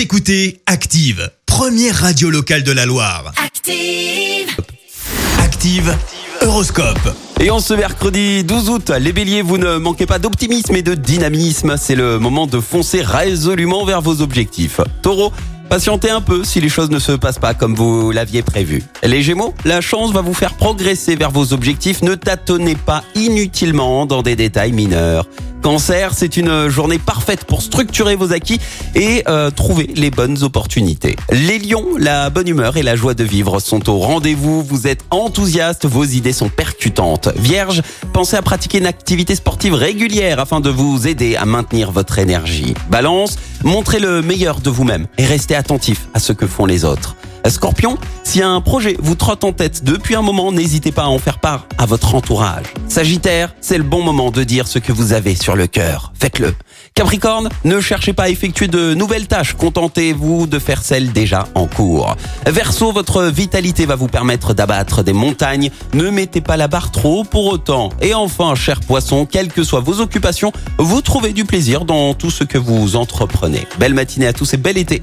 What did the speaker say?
Vous écoutez Active, première radio locale de la Loire. Active. Active, Horoscope. Et en ce mercredi 12 août, les béliers, vous ne manquez pas d'optimisme et de dynamisme. C'est le moment de foncer résolument vers vos objectifs. Taureau, patientez un peu si les choses ne se passent pas comme vous l'aviez prévu. Les gémeaux, la chance va vous faire progresser vers vos objectifs. Ne tâtonnez pas inutilement dans des détails mineurs. Cancer, c'est une journée parfaite pour structurer vos acquis et euh, trouver les bonnes opportunités. Les lions, la bonne humeur et la joie de vivre sont au rendez-vous. Vous êtes enthousiaste, vos idées sont percutantes. Vierge, pensez à pratiquer une activité sportive régulière afin de vous aider à maintenir votre énergie. Balance, montrez le meilleur de vous-même et restez attentif à ce que font les autres. Scorpion, si un projet vous trotte en tête depuis un moment, n'hésitez pas à en faire part à votre entourage. Sagittaire, c'est le bon moment de dire ce que vous avez sur le cœur. Faites-le. Capricorne, ne cherchez pas à effectuer de nouvelles tâches, contentez-vous de faire celles déjà en cours. Verseau, votre vitalité va vous permettre d'abattre des montagnes, ne mettez pas la barre trop pour autant. Et enfin, cher poisson, quelles que soient vos occupations, vous trouvez du plaisir dans tout ce que vous entreprenez. Belle matinée à tous et bel été.